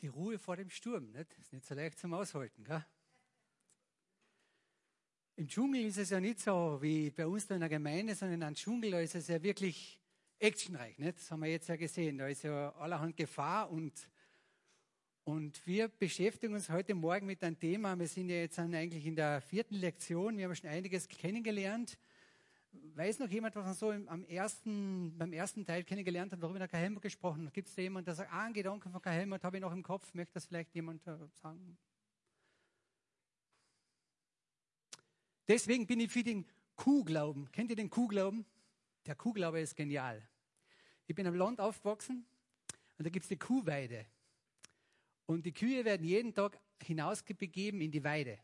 die Ruhe vor dem Sturm. Nicht? Ist nicht so leicht zum Aushalten. Gell? Im Dschungel ist es ja nicht so wie bei uns da in der Gemeinde, sondern im Dschungel, da ist es ja wirklich actionreich. Nicht? Das haben wir jetzt ja gesehen. Da ist ja allerhand Gefahr und, und wir beschäftigen uns heute Morgen mit einem Thema. Wir sind ja jetzt eigentlich in der vierten Lektion. Wir haben schon einiges kennengelernt. Weiß noch jemand, was man so am ersten, beim ersten Teil kennengelernt hat, worüber der Karl Helmut gesprochen hat? Gibt es da jemanden, der sagt, ah, ein Gedanken von Karl Helmut habe ich noch im Kopf, möchte das vielleicht jemand äh, sagen? Deswegen bin ich für den Kuhglauben. Kennt ihr den Kuhglauben? Der Kuhglaube ist genial. Ich bin am Land aufgewachsen und da gibt es die Kuhweide. Und die Kühe werden jeden Tag hinausbegeben in die Weide.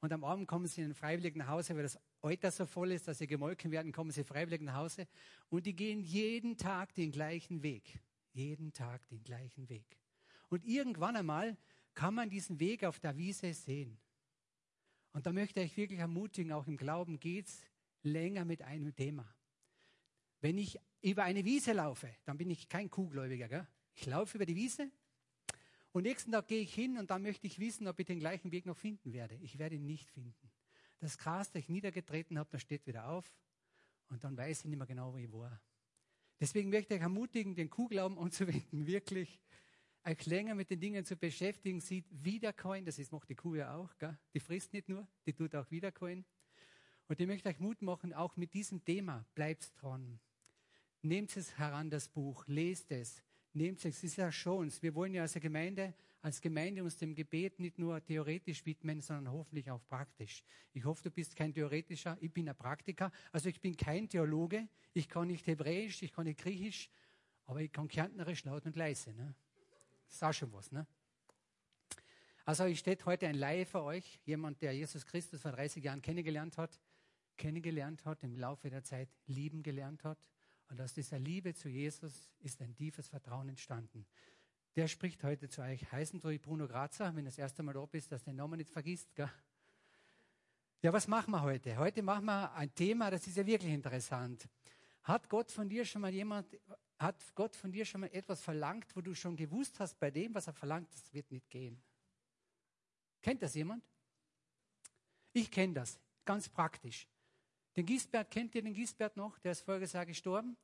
Und am Abend kommen sie in ein freiwillig nach weil das Alter so voll ist, dass sie gemolken werden, kommen sie freiwillig nach Hause. Und die gehen jeden Tag den gleichen Weg. Jeden Tag den gleichen Weg. Und irgendwann einmal kann man diesen Weg auf der Wiese sehen. Und da möchte ich wirklich ermutigen, auch im Glauben geht es länger mit einem Thema. Wenn ich über eine Wiese laufe, dann bin ich kein Kuhgläubiger. Gell? Ich laufe über die Wiese und nächsten Tag gehe ich hin und dann möchte ich wissen, ob ich den gleichen Weg noch finden werde. Ich werde ihn nicht finden. Das Gras, das ich niedergetreten habe, das steht wieder auf und dann weiß ich nicht mehr genau, wo ich war. Deswegen möchte ich ermutigen, den Kuhglauben anzuwenden, wirklich euch länger mit den Dingen zu beschäftigen, sieht wiederkommen, das ist, macht die Kuh ja auch, gell? die frisst nicht nur, die tut auch wiederkommen. Und ich möchte euch Mut machen, auch mit diesem Thema, bleibt dran. Nehmt es heran, das Buch, lest es, nehmt es, es ist ja schon, wir wollen ja als Gemeinde, als Gemeinde uns dem Gebet nicht nur theoretisch widmen, sondern hoffentlich auch praktisch. Ich hoffe, du bist kein Theoretischer, ich bin ein Praktiker, also ich bin kein Theologe, ich kann nicht Hebräisch, ich kann nicht Griechisch, aber ich kann Kärntnerisch laut und leise. Ne? Das ist auch schon was, ne? Also ich steht heute ein Laie für euch, jemand, der Jesus Christus vor 30 Jahren kennengelernt hat, kennengelernt hat, im Laufe der Zeit lieben gelernt hat. Und aus dieser Liebe zu Jesus ist ein tiefes Vertrauen entstanden. Der spricht heute zu euch. Heißen du Bruno Grazer, wenn das erste Mal da bist, dass du den Namen nicht vergisst. Gell? Ja, was machen wir heute? Heute machen wir ein Thema, das ist ja wirklich interessant. Hat Gott von dir schon mal jemand hat Gott von dir schon mal etwas verlangt, wo du schon gewusst hast, bei dem, was er verlangt, das wird nicht gehen? Kennt das jemand? Ich kenne das, ganz praktisch. Den Gisbert, kennt ihr den Gisbert noch? Der ist voriges Jahr gestorben.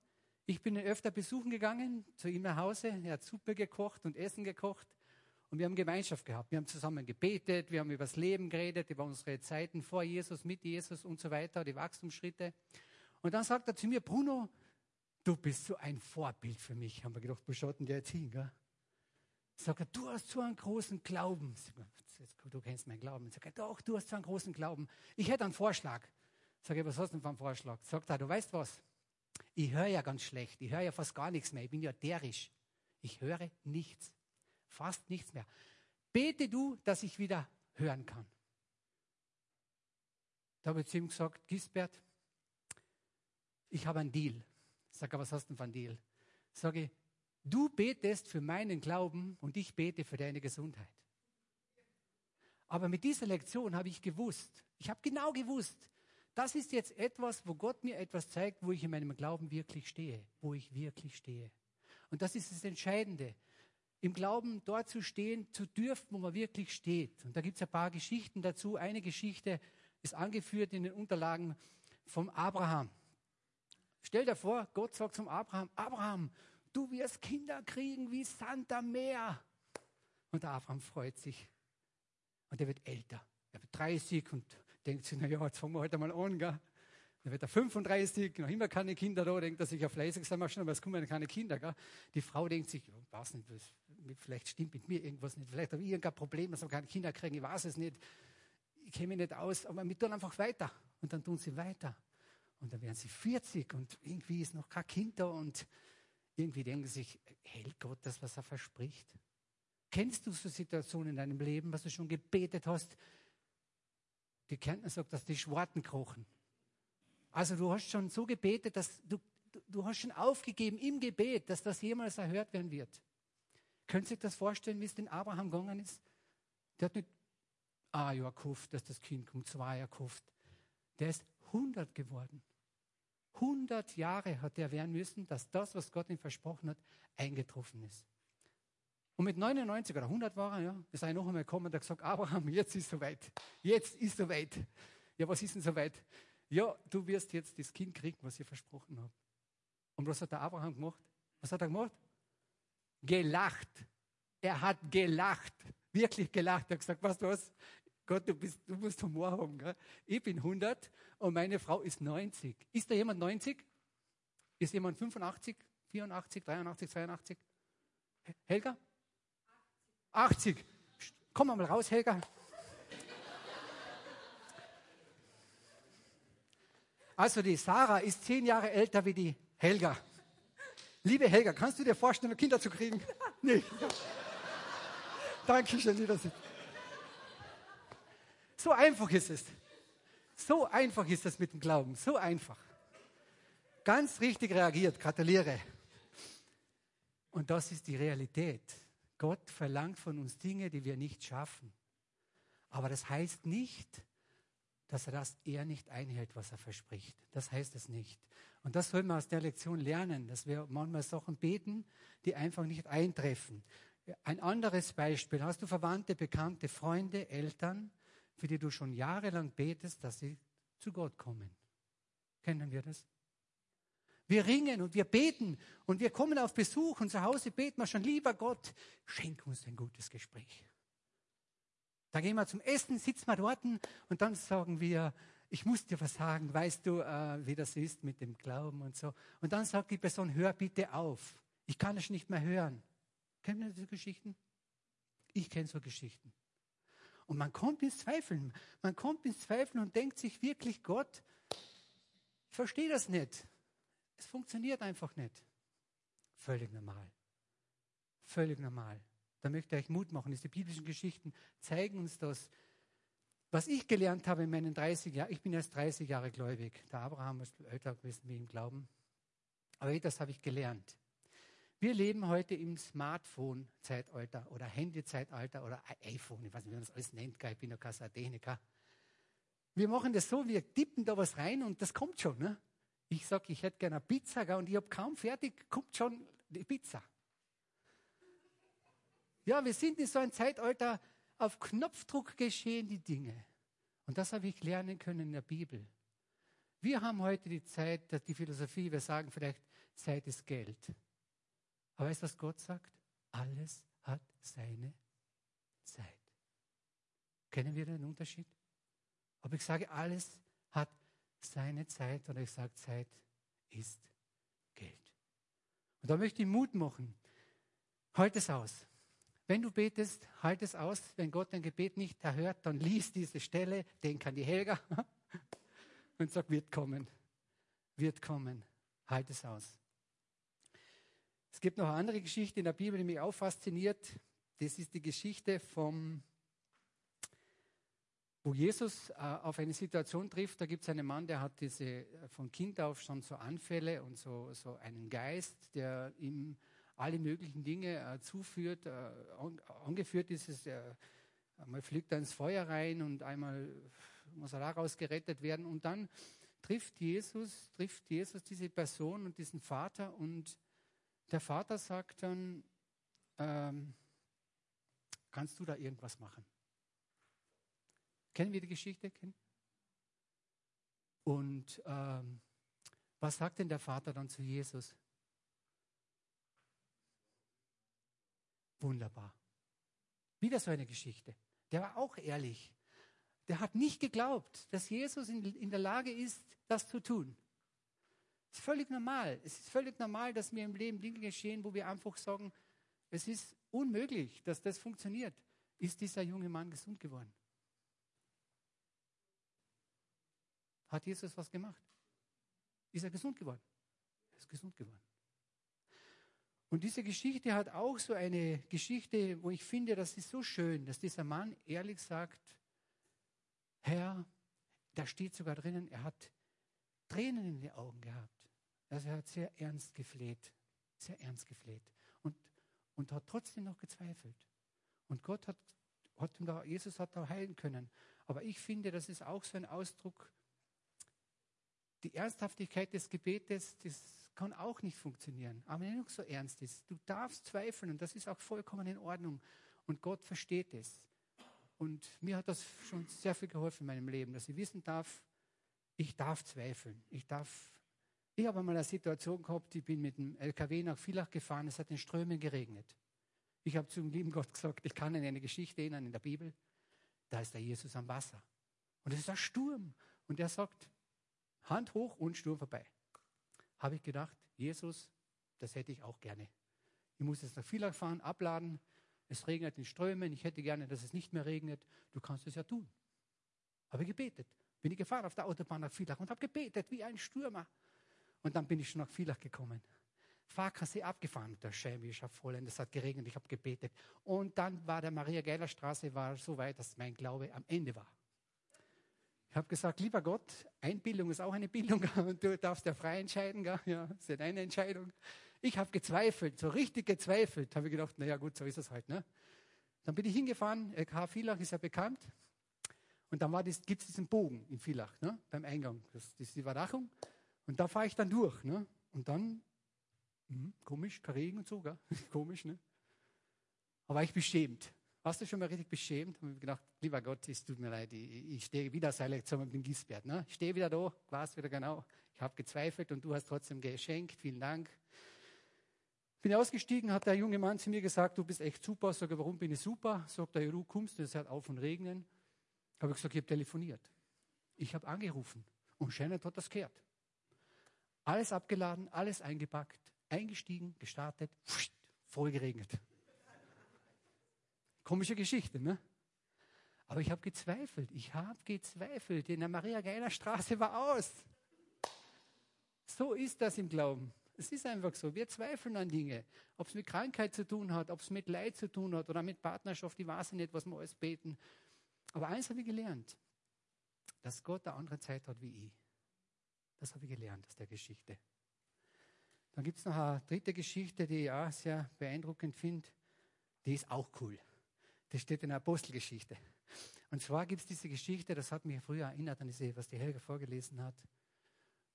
Ich bin ihn öfter besuchen gegangen, zu ihm nach Hause. Er hat Suppe gekocht und Essen gekocht. Und wir haben Gemeinschaft gehabt. Wir haben zusammen gebetet, wir haben über das Leben geredet, über unsere Zeiten vor Jesus, mit Jesus und so weiter, die Wachstumsschritte. Und dann sagt er zu mir, Bruno, du bist so ein Vorbild für mich. Haben wir gedacht, wo schaut denn der jetzt hin? Gell? Sagt er, du hast so einen großen Glauben. Du kennst meinen Glauben. Sagt er, doch, du hast so einen großen Glauben. Ich hätte einen Vorschlag. Sag ich, was hast du denn für einen Vorschlag? Sagt er, du weißt was? Ich höre ja ganz schlecht. Ich höre ja fast gar nichts mehr. Ich bin ja derisch. Ich höre nichts. Fast nichts mehr. Bete du, dass ich wieder hören kann. Da habe ich zu ihm gesagt, Gisbert, ich habe einen Deal. Sag, was hast du denn für einen Deal? Sage, du betest für meinen Glauben und ich bete für deine Gesundheit. Aber mit dieser Lektion habe ich gewusst, ich habe genau gewusst, das ist jetzt etwas, wo Gott mir etwas zeigt, wo ich in meinem Glauben wirklich stehe, wo ich wirklich stehe. Und das ist das Entscheidende, im Glauben dort zu stehen, zu dürfen, wo man wirklich steht. Und da gibt es ein paar Geschichten dazu. Eine Geschichte ist angeführt in den Unterlagen vom Abraham. Stell dir vor, Gott sagt zum Abraham, Abraham, du wirst Kinder kriegen wie Sand am Meer. Und der Abraham freut sich. Und er wird älter. Er wird 30 und denkt sich, na ja, jetzt fangen wir heute mal an, gell? Dann wird er 35, noch immer keine Kinder da, denkt er sich, ja, fleißig sein wir schon, aber es kommen keine Kinder, gell? Die Frau denkt sich, ja, weiß nicht, was, vielleicht stimmt mit mir irgendwas nicht, vielleicht habe ich irgendein Problem, dass wir keine Kinder kriegen, ich weiß es nicht, ich kenne mich nicht aus, aber wir tun einfach weiter. Und dann tun sie weiter. Und dann werden sie 40 und irgendwie ist noch kein Kind da und irgendwie denken sie sich, hält Gott das, was er verspricht? Kennst du so Situationen in deinem Leben, was du schon gebetet hast? Die Kärntner sagt, dass die Schwarten krochen. Also du hast schon so gebetet, dass du, du, hast schon aufgegeben im Gebet, dass das jemals erhört werden wird. Könnt ihr sich das vorstellen, wie es den Abraham gegangen ist? Der hat nicht ein Jahr gehofft, dass das Kind kommt, zwei Jahre gehofft. Der ist 100 geworden. 100 Jahre hat er werden müssen, dass das, was Gott ihm versprochen hat, eingetroffen ist. Und mit 99 oder 100 war er, ja, ist er noch einmal gekommen und hat gesagt, Abraham, jetzt ist soweit. Jetzt ist soweit. Ja, was ist denn soweit? Ja, du wirst jetzt das Kind kriegen, was ich versprochen habe. Und was hat der Abraham gemacht? Was hat er gemacht? Gelacht. Er hat gelacht. Wirklich gelacht. Er hat gesagt, weißt du was? Gott, du, bist, du musst Humor haben. Gell? Ich bin 100 und meine Frau ist 90. Ist da jemand 90? Ist jemand 85, 84, 83, 82? Helga? 80. Komm mal raus, Helga. Also die Sarah ist zehn Jahre älter wie die Helga. Liebe Helga, kannst du dir vorstellen, Kinder zu kriegen? Nee. Dankeschön, lieber Sie. So einfach ist es. So einfach ist es mit dem Glauben. So einfach. Ganz richtig reagiert. Gratuliere. Und das ist die Realität. Gott verlangt von uns Dinge, die wir nicht schaffen. Aber das heißt nicht, dass er das eher nicht einhält, was er verspricht. Das heißt es nicht. Und das sollen wir aus der Lektion lernen, dass wir manchmal Sachen beten, die einfach nicht eintreffen. Ein anderes Beispiel. Hast du Verwandte, Bekannte, Freunde, Eltern, für die du schon jahrelang betest, dass sie zu Gott kommen? Kennen wir das? Wir ringen und wir beten und wir kommen auf Besuch und zu Hause beten wir schon, lieber Gott, schenk uns ein gutes Gespräch. Da gehen wir zum Essen, sitzen wir dort und dann sagen wir, ich muss dir was sagen, weißt du, äh, wie das ist mit dem Glauben und so. Und dann sagt die Person, hör bitte auf, ich kann es nicht mehr hören. Kennen ihr diese Geschichten? Ich kenne so Geschichten. Und man kommt ins Zweifeln. Man kommt ins Zweifeln und denkt sich wirklich, Gott, ich verstehe das nicht. Es funktioniert einfach nicht. Völlig normal. Völlig normal. Da möchte ich euch Mut machen. Diese biblischen Geschichten zeigen uns das. Was ich gelernt habe in meinen 30 Jahren, ich bin erst 30 Jahre gläubig. Der Abraham ist älter gewesen wie im Glauben. Aber das habe ich gelernt. Wir leben heute im Smartphone-Zeitalter oder Handy-Zeitalter oder iPhone, ich weiß nicht, wie man das alles nennt, ich bin ja kein Sataniker. Wir machen das so, wir tippen da was rein und das kommt schon. Ne? Ich sage, ich hätte gerne eine Pizza und ich habe kaum fertig, kommt schon die Pizza. Ja, wir sind in so einem Zeitalter, auf Knopfdruck geschehen die Dinge. Und das habe ich lernen können in der Bibel. Wir haben heute die Zeit, die Philosophie, wir sagen vielleicht, Zeit ist Geld. Aber weißt du, was Gott sagt? Alles hat seine Zeit. Kennen wir den Unterschied? Ob ich sage, alles hat seine Zeit oder ich sage, Zeit ist Geld. Und da möchte ich Mut machen. Halt es aus. Wenn du betest, halt es aus. Wenn Gott dein Gebet nicht erhört, dann lies diese Stelle, denk an die Helga und sag, wird kommen. Wird kommen. Halt es aus. Es gibt noch eine andere Geschichte in der Bibel, die mich auch fasziniert. Das ist die Geschichte vom wo Jesus äh, auf eine Situation trifft, da gibt es einen Mann, der hat diese äh, von Kind auf schon so Anfälle und so, so einen Geist, der ihm alle möglichen Dinge äh, zuführt. Äh, angeführt ist es, einmal fliegt er ins Feuer rein und einmal muss er daraus gerettet werden. Und dann trifft Jesus, trifft Jesus diese Person und diesen Vater und der Vater sagt dann, ähm, kannst du da irgendwas machen? Kennen wir die Geschichte? Und ähm, was sagt denn der Vater dann zu Jesus? Wunderbar. Wieder so eine Geschichte. Der war auch ehrlich. Der hat nicht geglaubt, dass Jesus in, in der Lage ist, das zu tun. Es ist völlig normal. Es ist völlig normal, dass mir im Leben Dinge geschehen, wo wir einfach sagen, es ist unmöglich, dass das funktioniert. Ist dieser junge Mann gesund geworden? Hat Jesus was gemacht? Ist er gesund geworden? Er ist gesund geworden. Und diese Geschichte hat auch so eine Geschichte, wo ich finde, das ist so schön, dass dieser Mann ehrlich sagt, Herr, da steht sogar drinnen, er hat Tränen in den Augen gehabt. Also er hat sehr ernst gefleht, sehr ernst gefleht und, und hat trotzdem noch gezweifelt. Und Gott hat, hat da, Jesus hat da heilen können. Aber ich finde, das ist auch so ein Ausdruck die Ernsthaftigkeit des Gebetes, das kann auch nicht funktionieren. Aber wenn es so ernst ist, du darfst zweifeln und das ist auch vollkommen in Ordnung. Und Gott versteht es. Und mir hat das schon sehr viel geholfen in meinem Leben, dass ich wissen darf, ich darf zweifeln. Ich darf. Ich habe einmal eine Situation gehabt, ich bin mit dem LKW nach Villach gefahren, es hat in Strömen geregnet. Ich habe zum lieben Gott gesagt, ich kann in eine Geschichte erinnern in der Bibel, da ist der Jesus am Wasser. Und es ist ein Sturm. Und er sagt, Hand hoch und Sturm vorbei. Habe ich gedacht, Jesus, das hätte ich auch gerne. Ich muss jetzt nach Villach fahren, abladen. Es regnet in Strömen. Ich hätte gerne, dass es nicht mehr regnet. Du kannst es ja tun. Habe gebetet. Bin ich gefahren auf der Autobahn nach Villach und habe gebetet wie ein Stürmer. Und dann bin ich schon nach Villach gekommen. Fahrkasse abgefahren. Der Scheibe ist voll und es hat geregnet. Ich habe gebetet. Und dann war der Maria-Geiler-Straße so weit, dass mein Glaube am Ende war. Ich habe gesagt, lieber Gott, Einbildung ist auch eine Bildung und du darfst ja frei entscheiden, gell? ja, ist ja deine Entscheidung. Ich habe gezweifelt, so richtig gezweifelt. Habe ich gedacht, naja gut, so ist es halt. Ne? Dann bin ich hingefahren, LK Villach ist ja bekannt. Und dann gibt es diesen Bogen in Villach, ne? beim Eingang. Das, das ist die Überdachung. Und da fahre ich dann durch. Ne? Und dann, mh, komisch, kein Regen und so, komisch, ne? Aber ich beschämt. Warst du schon mal richtig beschämt? Habe ich gedacht, lieber Gott, es tut mir leid, ich, ich stehe wieder Selektion mit dem Gisbert. Ne? Ich stehe wieder da, weiß wieder genau. Ich habe gezweifelt und du hast trotzdem geschenkt. Vielen Dank. Bin ausgestiegen, hat der junge Mann zu mir gesagt, du bist echt super. Sag, warum bin ich super? Sagt er, du kommst, es hört auf und regnen. Habe ich gesagt, ich habe telefoniert. Ich habe angerufen und Shannon hat das gehört. Alles abgeladen, alles eingepackt, eingestiegen, gestartet, voll geregnet. Komische Geschichte, ne? Aber ich habe gezweifelt. Ich habe gezweifelt. In der Maria-Geiler-Straße war aus. So ist das im Glauben. Es ist einfach so. Wir zweifeln an Dinge. Ob es mit Krankheit zu tun hat, ob es mit Leid zu tun hat oder mit Partnerschaft. Ich weiß nicht, was wir alles beten. Aber eins habe ich gelernt. Dass Gott eine andere Zeit hat wie ich. Das habe ich gelernt aus der Geschichte. Dann gibt es noch eine dritte Geschichte, die ich auch sehr beeindruckend finde. Die ist auch cool. Das steht in der Apostelgeschichte. Und zwar gibt es diese Geschichte, das hat mich früher erinnert an diese, was die Helga vorgelesen hat.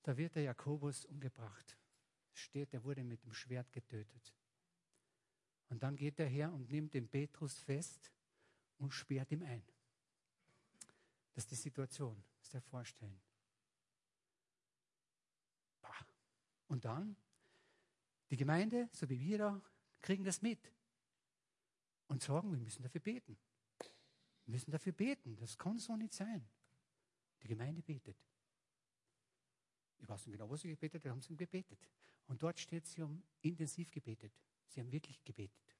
Da wird der Jakobus umgebracht. Steht, er wurde mit dem Schwert getötet. Und dann geht er her und nimmt den Petrus fest und sperrt ihm ein. Das ist die Situation, das ist der Vorstellen. Und dann, die Gemeinde, so wie wir da, kriegen das mit und sagen, wir müssen dafür beten. Wir müssen dafür beten. Das kann so nicht sein. Die Gemeinde betet. Ich weiß nicht genau, was sie gebetet haben, sie gebetet. Und dort steht, sie haben intensiv gebetet. Sie haben wirklich gebetet.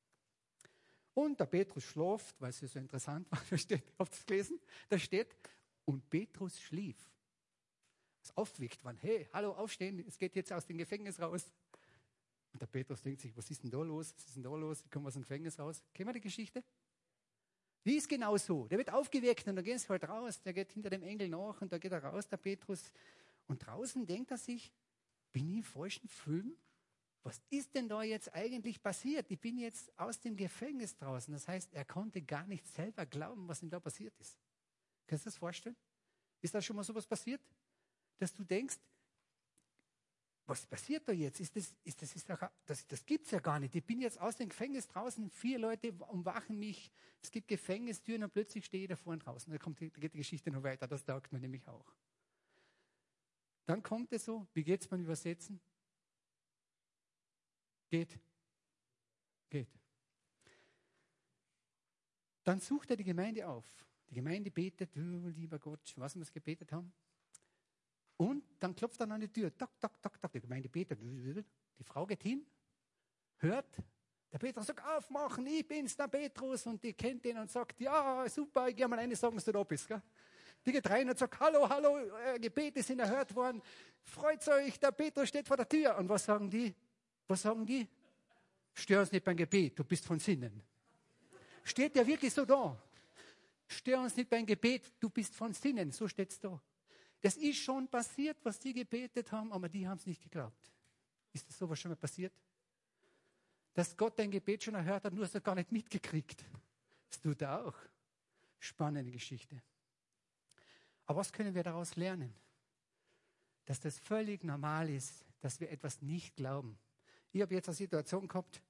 Und der Petrus schläft, weil es so interessant war, da steht, habt ihr es gelesen? Da steht, und Petrus schlief. Ist aufgeweckt worden. Hey, hallo, aufstehen, es geht jetzt aus dem Gefängnis raus. Und der Petrus denkt sich, was ist denn da los? Was ist denn da los? Ich komme aus dem Gefängnis raus. Kennen wir die Geschichte? Die ist genau so. Der wird aufgeweckt und dann geht es halt raus. Der geht hinter dem Engel nach und da geht er raus, der Petrus. Und draußen denkt er sich, bin ich im falschen Film? Was ist denn da jetzt eigentlich passiert? Ich bin jetzt aus dem Gefängnis draußen. Das heißt, er konnte gar nicht selber glauben, was ihm da passiert ist. Kannst du das vorstellen? Ist da schon mal sowas passiert? Dass du denkst, was passiert da jetzt? Ist das, ist das, ist doch, das, das gibt es ja gar nicht. Ich bin jetzt aus dem Gefängnis draußen, vier Leute umwachen mich, es gibt Gefängnistüren und plötzlich stehe ich da vorne draußen. Da, kommt, da geht die Geschichte noch weiter, das taugt man nämlich auch. Dann kommt es so, wie geht es beim Übersetzen? Geht. Geht. Dann sucht er die Gemeinde auf. Die Gemeinde betet, oh, lieber Gott, was wir gebetet haben. Und dann klopft er an die Tür. Tok, tok, tok, tok. Die Gemeinde betet. Die Frau geht hin, hört. Der Petrus sagt, aufmachen, ich bin's, der Petrus. Und die kennt ihn und sagt, ja, super, ich gehe mal eine sagen, dass du da bist. Gell? Die geht rein und sagt, hallo, hallo, äh, Gebete sind erhört worden. Freut euch, der Petrus steht vor der Tür. Und was sagen die? Was sagen die? Stör uns nicht beim Gebet, du bist von Sinnen. Steht ja wirklich so da. Stör uns nicht beim Gebet, du bist von Sinnen. So steht's da. Das ist schon passiert, was die gebetet haben, aber die haben es nicht geglaubt. Ist das sowas schon mal passiert? Dass Gott dein Gebet schon erhört hat, nur hast du gar nicht mitgekriegt. Das tut er auch. Spannende Geschichte. Aber was können wir daraus lernen? Dass das völlig normal ist, dass wir etwas nicht glauben. Ich habe jetzt eine Situation gehabt,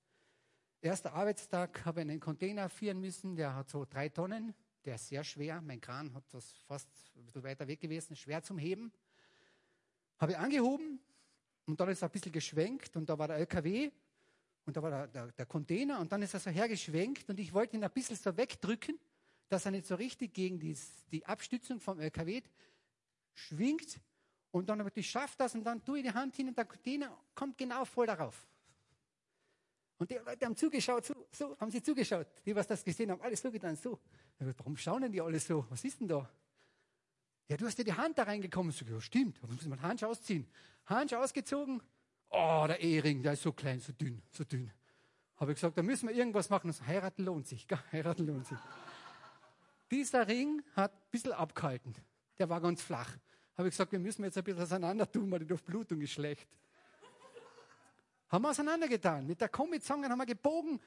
erster Arbeitstag, habe einen Container führen müssen, der hat so drei Tonnen, der ist sehr schwer. Mein Kran hat das fast ein bisschen weiter weg gewesen, schwer zum Heben. Habe ich angehoben und dann ist er ein bisschen geschwenkt und da war der LKW und da war der, der, der Container und dann ist er so hergeschwenkt und ich wollte ihn ein bisschen so wegdrücken, dass er nicht so richtig gegen die, die Abstützung vom LKW schwingt und dann aber ich schaffe das und dann tue ich die Hand hin und der Container kommt genau voll darauf. Und die Leute haben zugeschaut, so, so haben sie zugeschaut. Die, was das gesehen haben, alles so getan, so. Warum schauen denn die alle so? Was ist denn da? Ja, du hast ja die Hand da reingekommen. So, ja, stimmt. Da muss man Hansch ausziehen. Hansch ausgezogen. Oh, der Ehering, der ist so klein, so dünn, so dünn. Habe ich gesagt, da müssen wir irgendwas machen. So, heiraten lohnt sich. Gell? Heiraten lohnt sich. Dieser Ring hat ein bisschen abgehalten. Der war ganz flach. Habe ich gesagt, wir müssen jetzt ein bisschen auseinander tun, weil die Durchblutung ist schlecht. haben wir auseinandergetan. Mit der Kombizange haben wir gebogen.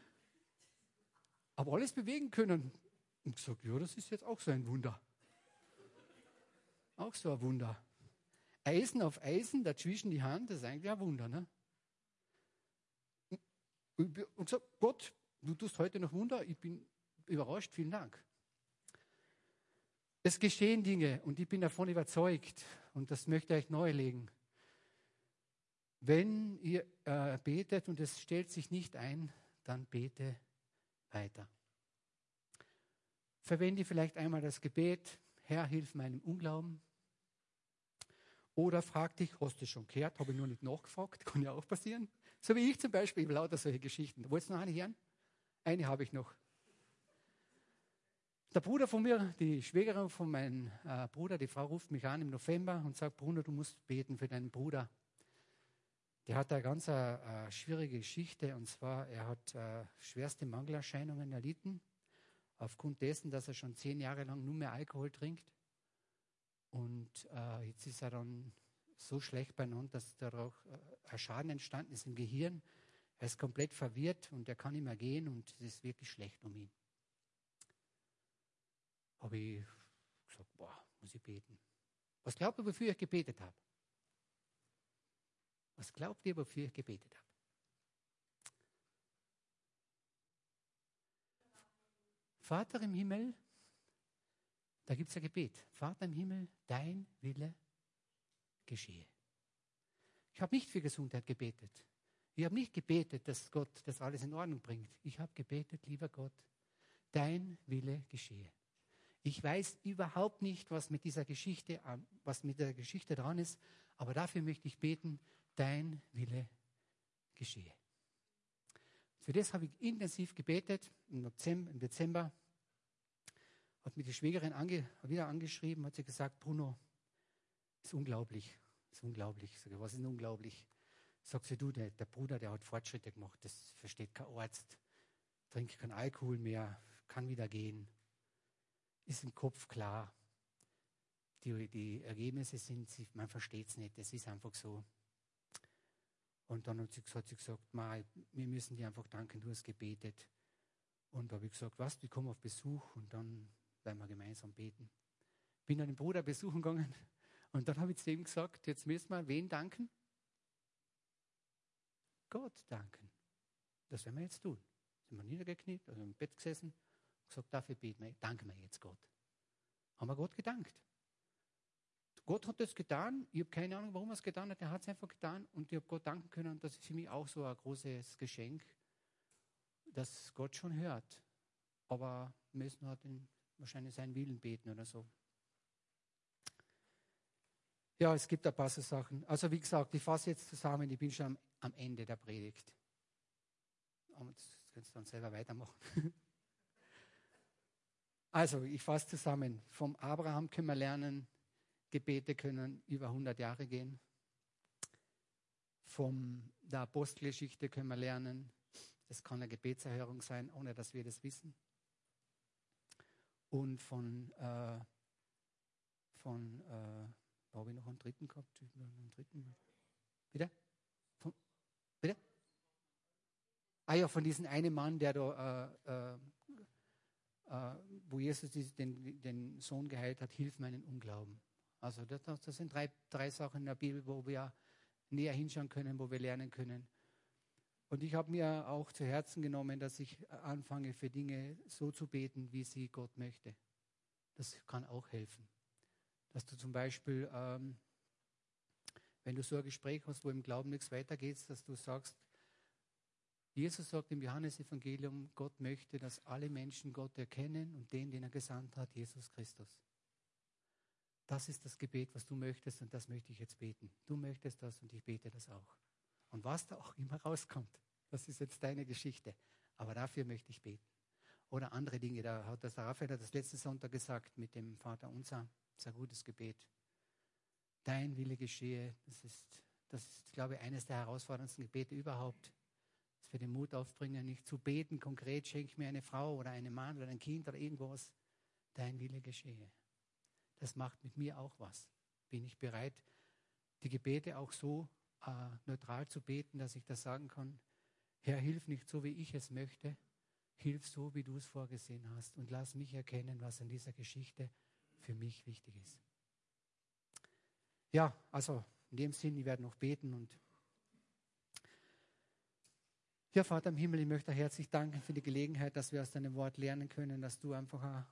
Aber alles bewegen können. Und gesagt, ja, das ist jetzt auch so ein Wunder. Auch so ein Wunder. Eisen auf Eisen, dazwischen die Hand, das ist eigentlich ein Wunder. Ne? Und gesagt, Gott, du tust heute noch Wunder, ich bin überrascht, vielen Dank. Es geschehen Dinge und ich bin davon überzeugt und das möchte ich euch neu legen. Wenn ihr äh, betet und es stellt sich nicht ein, dann bete weiter. Verwende vielleicht einmal das Gebet, Herr, hilf meinem Unglauben. Oder frag dich, hast du schon gehört? Habe ich nur nicht nachgefragt, kann ja auch passieren. So wie ich zum Beispiel, ich habe lauter solche Geschichten. Wolltest du noch eine hören? Eine habe ich noch. Der Bruder von mir, die Schwägerin von meinem äh, Bruder, die Frau ruft mich an im November und sagt, Bruder, du musst beten für deinen Bruder. Der hat eine ganz äh, äh, schwierige Geschichte und zwar, er hat äh, schwerste Mangelerscheinungen erlitten, aufgrund dessen, dass er schon zehn Jahre lang nur mehr Alkohol trinkt. Und äh, jetzt ist er dann so schlecht beieinander, dass dadurch äh, ein Schaden entstanden ist im Gehirn. Er ist komplett verwirrt und er kann nicht mehr gehen und es ist wirklich schlecht um ihn habe ich gesagt, boah, muss ich beten. Was glaubt ihr, wofür ich gebetet habe? Was glaubt ihr, wofür ich gebetet habe? Vater im Himmel, da gibt es ein Gebet. Vater im Himmel, dein Wille geschehe. Ich habe nicht für Gesundheit gebetet. Ich habe nicht gebetet, dass Gott das alles in Ordnung bringt. Ich habe gebetet, lieber Gott, dein Wille geschehe. Ich weiß überhaupt nicht, was mit dieser Geschichte, was mit der Geschichte dran ist, aber dafür möchte ich beten, dein Wille geschehe. Für das habe ich intensiv gebetet im Dezember. Hat mir die Schwägerin ange, wieder angeschrieben, hat sie gesagt, Bruno, ist unglaublich, ist unglaublich. Ich sage, was ist unglaublich? Sagt sie, du, der, der Bruder, der hat Fortschritte gemacht, das versteht kein Arzt, trinkt keinen Alkohol mehr, kann wieder gehen ist im Kopf klar. Die, die Ergebnisse sind, man versteht es nicht, es ist einfach so. Und dann hat sie, hat sie gesagt, Ma, wir müssen dir einfach danken, du hast gebetet. Und da habe ich gesagt, was, ich komme auf Besuch und dann werden wir gemeinsam beten. Bin dann den Bruder besuchen gegangen und dann habe ich zu ihm gesagt, jetzt müssen wir wen danken? Gott danken. Das werden wir jetzt tun. Sind wir niedergekniet, also im Bett gesessen gesagt, dafür beten wir, danken wir jetzt Gott. Haben wir Gott gedankt. Gott hat das getan. Ich habe keine Ahnung, warum er es getan hat. Er hat es einfach getan und ich habe Gott danken können. Das ist für mich auch so ein großes Geschenk, dass Gott schon hört. Aber wir müssen halt wahrscheinlich seinen Willen beten oder so. Ja, es gibt ein paar so Sachen. Also wie gesagt, ich fasse jetzt zusammen, ich bin schon am, am Ende der Predigt. Und jetzt kannst du dann selber weitermachen. Also, ich fasse zusammen. Vom Abraham können wir lernen, Gebete können über 100 Jahre gehen. Von der Apostelgeschichte können wir lernen, das kann eine Gebetserhörung sein, ohne dass wir das wissen. Und von, äh, von äh, habe ich noch einen dritten gehabt? Einen dritten? Bitte? Von, bitte? Ah ja, von diesem einen Mann, der da äh, äh äh, wo Jesus den, den Sohn geheilt hat, hilf meinen Unglauben. Also das, das sind drei, drei Sachen in der Bibel, wo wir näher hinschauen können, wo wir lernen können. Und ich habe mir auch zu Herzen genommen, dass ich anfange, für Dinge so zu beten, wie sie Gott möchte. Das kann auch helfen. Dass du zum Beispiel, ähm, wenn du so ein Gespräch hast, wo im Glauben nichts weitergeht, dass du sagst, Jesus sagt im Johannesevangelium, Gott möchte, dass alle Menschen Gott erkennen und den, den er gesandt hat, Jesus Christus. Das ist das Gebet, was du möchtest und das möchte ich jetzt beten. Du möchtest das und ich bete das auch. Und was da auch immer rauskommt, das ist jetzt deine Geschichte. Aber dafür möchte ich beten. Oder andere Dinge, da hat das Raphael hat das letzten Sonntag gesagt mit dem Vater unser, ein gutes Gebet. Dein Wille geschehe, das ist, das ist, glaube ich, eines der herausforderndsten Gebete überhaupt dass wir den Mut aufbringen, nicht zu beten, konkret, schenk mir eine Frau oder einen Mann oder ein Kind oder irgendwas, dein Wille geschehe. Das macht mit mir auch was. Bin ich bereit, die Gebete auch so äh, neutral zu beten, dass ich das sagen kann, Herr, hilf nicht so, wie ich es möchte, hilf so, wie du es vorgesehen hast und lass mich erkennen, was in dieser Geschichte für mich wichtig ist. Ja, also in dem Sinn, ich werde noch beten und ja, Vater im Himmel, ich möchte herzlich danken für die Gelegenheit, dass wir aus deinem Wort lernen können, dass du einfach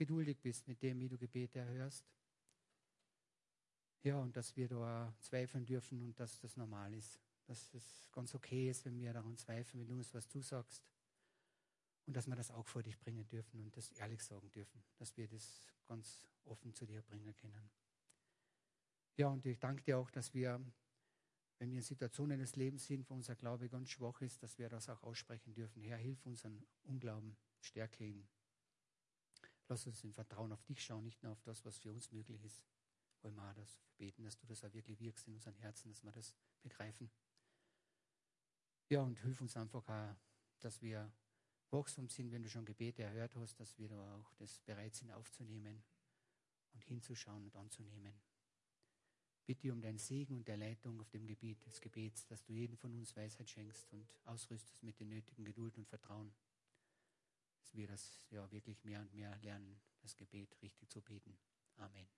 geduldig bist mit dem, wie du Gebete erhörst. Ja, und dass wir da zweifeln dürfen und dass das normal ist. Dass es ganz okay ist, wenn wir daran zweifeln, wenn du uns was zusagst. Und dass wir das auch vor dich bringen dürfen und das ehrlich sagen dürfen, dass wir das ganz offen zu dir bringen können. Ja, und ich danke dir auch, dass wir wenn wir in Situationen des Lebens sind, wo unser Glaube ganz schwach ist, dass wir das auch aussprechen dürfen. Herr, hilf unseren Unglauben, stärke ihn. Lass uns im Vertrauen auf dich schauen, nicht nur auf das, was für uns möglich ist. Wollen wir das beten, dass du das auch wirklich wirkst in unseren Herzen, dass wir das begreifen. Ja, und hilf uns einfach auch, dass wir wachsam sind, wenn du schon Gebete erhört hast, dass wir da auch das bereit sind aufzunehmen und hinzuschauen und anzunehmen bitte um deinen Segen und der Leitung auf dem Gebiet des Gebets, dass du jedem von uns Weisheit schenkst und ausrüstest mit der nötigen Geduld und Vertrauen, dass wir das ja wirklich mehr und mehr lernen, das Gebet richtig zu beten. Amen.